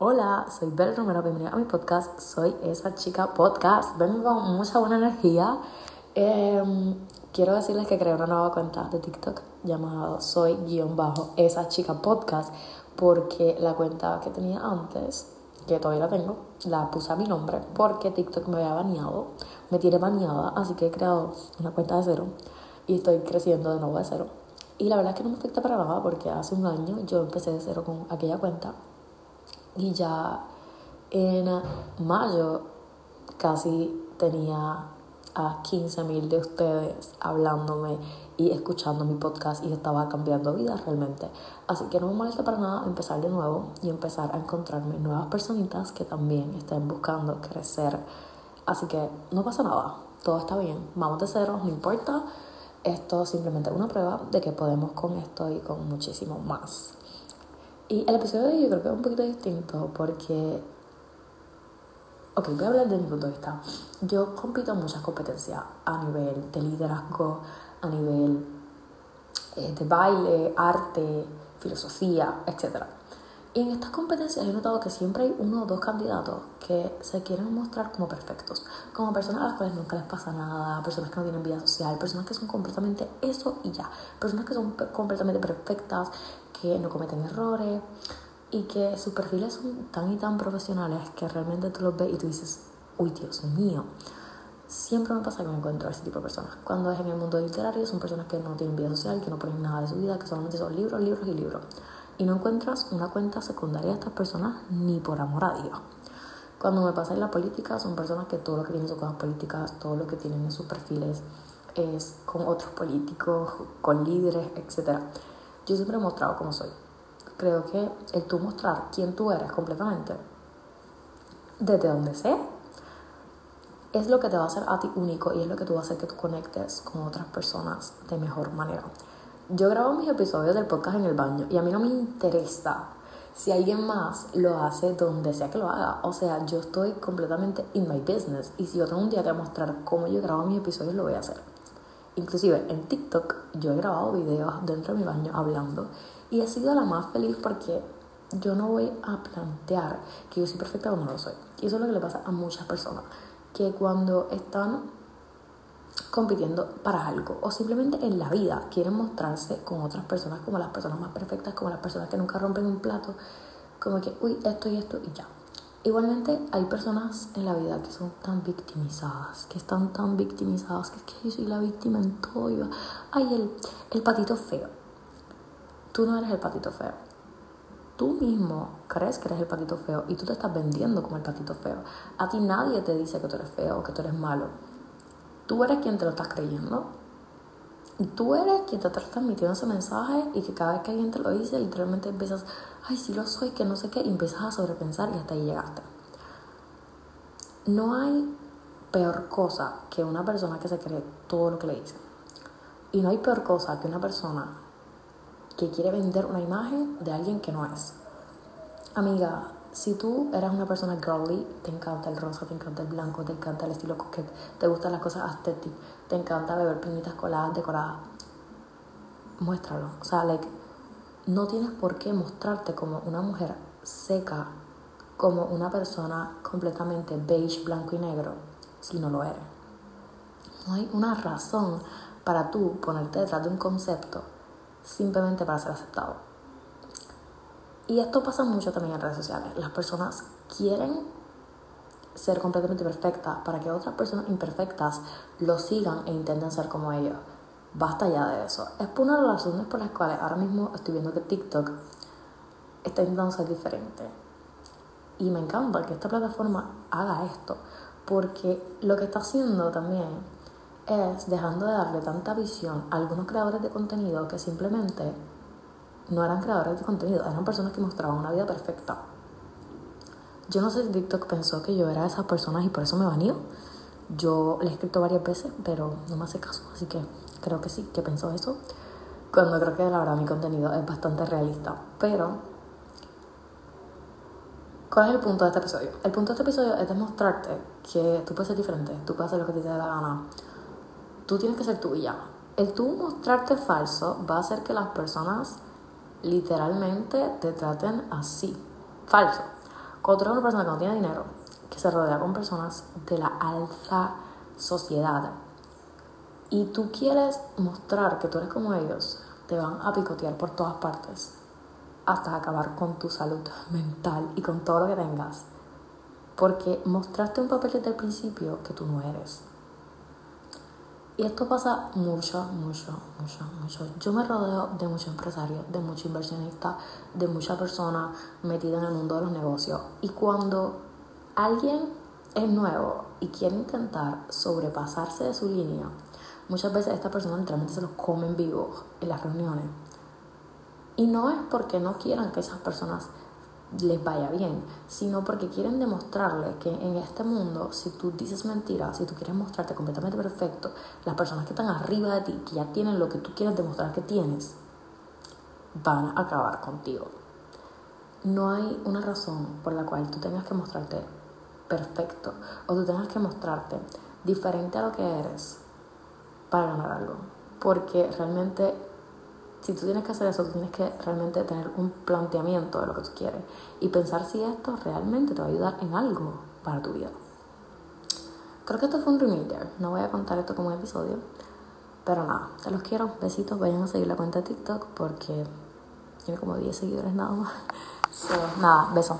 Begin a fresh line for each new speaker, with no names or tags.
Hola, soy Bel Romero, bienvenida a mi podcast. Soy esa chica podcast. Vengo con mucha buena energía. Em, quiero decirles que creé una nueva cuenta de TikTok llamada Soy guion bajo esa chica podcast porque la cuenta que tenía antes, que todavía la tengo, la puse a mi nombre porque TikTok me había baneado, me tiene baneada, así que he creado una cuenta de cero y estoy creciendo de nuevo de cero. Y la verdad es que no me afecta para nada porque hace un año yo empecé de cero con aquella cuenta y ya en mayo casi tenía a 15 mil de ustedes hablándome y escuchando mi podcast y estaba cambiando vidas realmente. Así que no me molesta para nada empezar de nuevo y empezar a encontrarme nuevas personitas que también estén buscando crecer. Así que no pasa nada, todo está bien, vamos de cero, no importa. Esto es simplemente una prueba de que podemos con esto y con muchísimo más. Y el episodio de hoy yo creo que es un poquito distinto porque... Ok, voy a hablar de mi punto de vista. Yo compito en muchas competencias a nivel de liderazgo, a nivel eh, de baile, arte, filosofía, etc. Y en estas competencias he notado que siempre hay uno o dos candidatos que se quieren mostrar como perfectos, como personas a las cuales nunca les pasa nada, personas que no tienen vida social, personas que son completamente eso y ya, personas que son completamente perfectas, que no cometen errores y que sus perfiles son tan y tan profesionales que realmente tú los ves y tú dices, uy, Dios mío. Siempre me pasa que me encuentro a ese tipo de personas. Cuando es en el mundo literario, son personas que no tienen vida social, que no ponen nada de su vida, que solamente son libros, libros y libros. Y no encuentras una cuenta secundaria de estas personas ni por amor a Dios. Cuando me pasa en la política, son personas que todo lo que tienen son cosas políticas, todo lo que tienen en sus perfiles es con otros políticos, con líderes, etc. Yo siempre he mostrado cómo soy. Creo que el tú mostrar quién tú eres completamente, desde donde sé, es lo que te va a hacer a ti único y es lo que tú va a hacer que tú conectes con otras personas de mejor manera. Yo grabo mis episodios del podcast en el baño y a mí no me interesa si alguien más lo hace donde sea que lo haga. O sea, yo estoy completamente in my business y si yo tengo un día que mostrar cómo yo grabo mis episodios, lo voy a hacer. Inclusive en TikTok yo he grabado videos dentro de mi baño hablando y he sido la más feliz porque yo no voy a plantear que yo soy perfecta cuando no lo soy. Y eso es lo que le pasa a muchas personas, que cuando están compitiendo para algo o simplemente en la vida quieren mostrarse con otras personas como las personas más perfectas, como las personas que nunca rompen un plato, como que, uy, esto y esto y ya. Igualmente hay personas en la vida que son tan victimizadas, que están tan victimizadas, que es que yo soy la víctima en todo. Y ay, el, el patito feo. Tú no eres el patito feo. Tú mismo crees que eres el patito feo y tú te estás vendiendo como el patito feo. A ti nadie te dice que tú eres feo o que tú eres malo. Tú eres quien te lo estás creyendo. Tú eres quien te está transmitiendo ese mensaje y que cada vez que alguien te lo dice, literalmente empiezas ay, sí lo soy, que no sé qué, y empiezas a sobrepensar y hasta ahí llegaste. No hay peor cosa que una persona que se cree todo lo que le dicen. Y no hay peor cosa que una persona que quiere vender una imagen de alguien que no es. Amiga, si tú eres una persona girly, te encanta el rosa, te encanta el blanco, te encanta el estilo coquette, te gustan las cosas aesthetic, te encanta beber piñitas coladas, decoradas, muéstralo. O sea, like, no tienes por qué mostrarte como una mujer seca, como una persona completamente beige, blanco y negro, si no lo eres. No hay una razón para tú ponerte detrás de un concepto simplemente para ser aceptado. Y esto pasa mucho también en redes sociales. Las personas quieren ser completamente perfectas para que otras personas imperfectas lo sigan e intenten ser como ellos basta ya de eso. Es por una de las razones por las cuales ahora mismo estoy viendo que TikTok está intentando ser diferente. Y me encanta que esta plataforma haga esto, porque lo que está haciendo también es dejando de darle tanta visión a algunos creadores de contenido que simplemente no eran creadores de contenido, eran personas que mostraban una vida perfecta. Yo no sé si TikTok pensó que yo era de esas personas y por eso me baneó. Yo le he escrito varias veces, pero no me hace caso, así que creo que sí, que pensó eso. Cuando creo que la verdad mi contenido es bastante realista. Pero, ¿cuál es el punto de este episodio? El punto de este episodio es demostrarte que tú puedes ser diferente, tú puedes hacer lo que te dé la gana. Tú tienes que ser tú y ya. El tú mostrarte falso va a hacer que las personas literalmente te traten así, falso. Cuando tú eres una persona que no tiene dinero, que se rodea con personas de la alta sociedad, y tú quieres mostrar que tú eres como ellos, te van a picotear por todas partes hasta acabar con tu salud mental y con todo lo que tengas. Porque mostraste un papel desde el principio que tú no eres. Y esto pasa mucho, mucho, mucho, mucho. Yo me rodeo de muchos empresarios, de muchos inversionistas, de muchas personas metidas en el mundo de los negocios. Y cuando alguien es nuevo y quiere intentar sobrepasarse de su línea, muchas veces esta persona literalmente se los come en vivo en las reuniones. Y no es porque no quieran que esas personas les vaya bien, sino porque quieren demostrarle que en este mundo, si tú dices mentiras, si tú quieres mostrarte completamente perfecto, las personas que están arriba de ti, que ya tienen lo que tú quieres demostrar que tienes, van a acabar contigo. No hay una razón por la cual tú tengas que mostrarte perfecto o tú tengas que mostrarte diferente a lo que eres para ganar algo. Porque realmente si tú tienes que hacer eso, tú tienes que realmente tener un planteamiento de lo que tú quieres y pensar si esto realmente te va a ayudar en algo para tu vida. Creo que esto fue un reminder. No voy a contar esto como un episodio. Pero nada, te los quiero. Besitos. Vayan a seguir la cuenta de TikTok porque tiene como 10 seguidores nada más. nada, besos.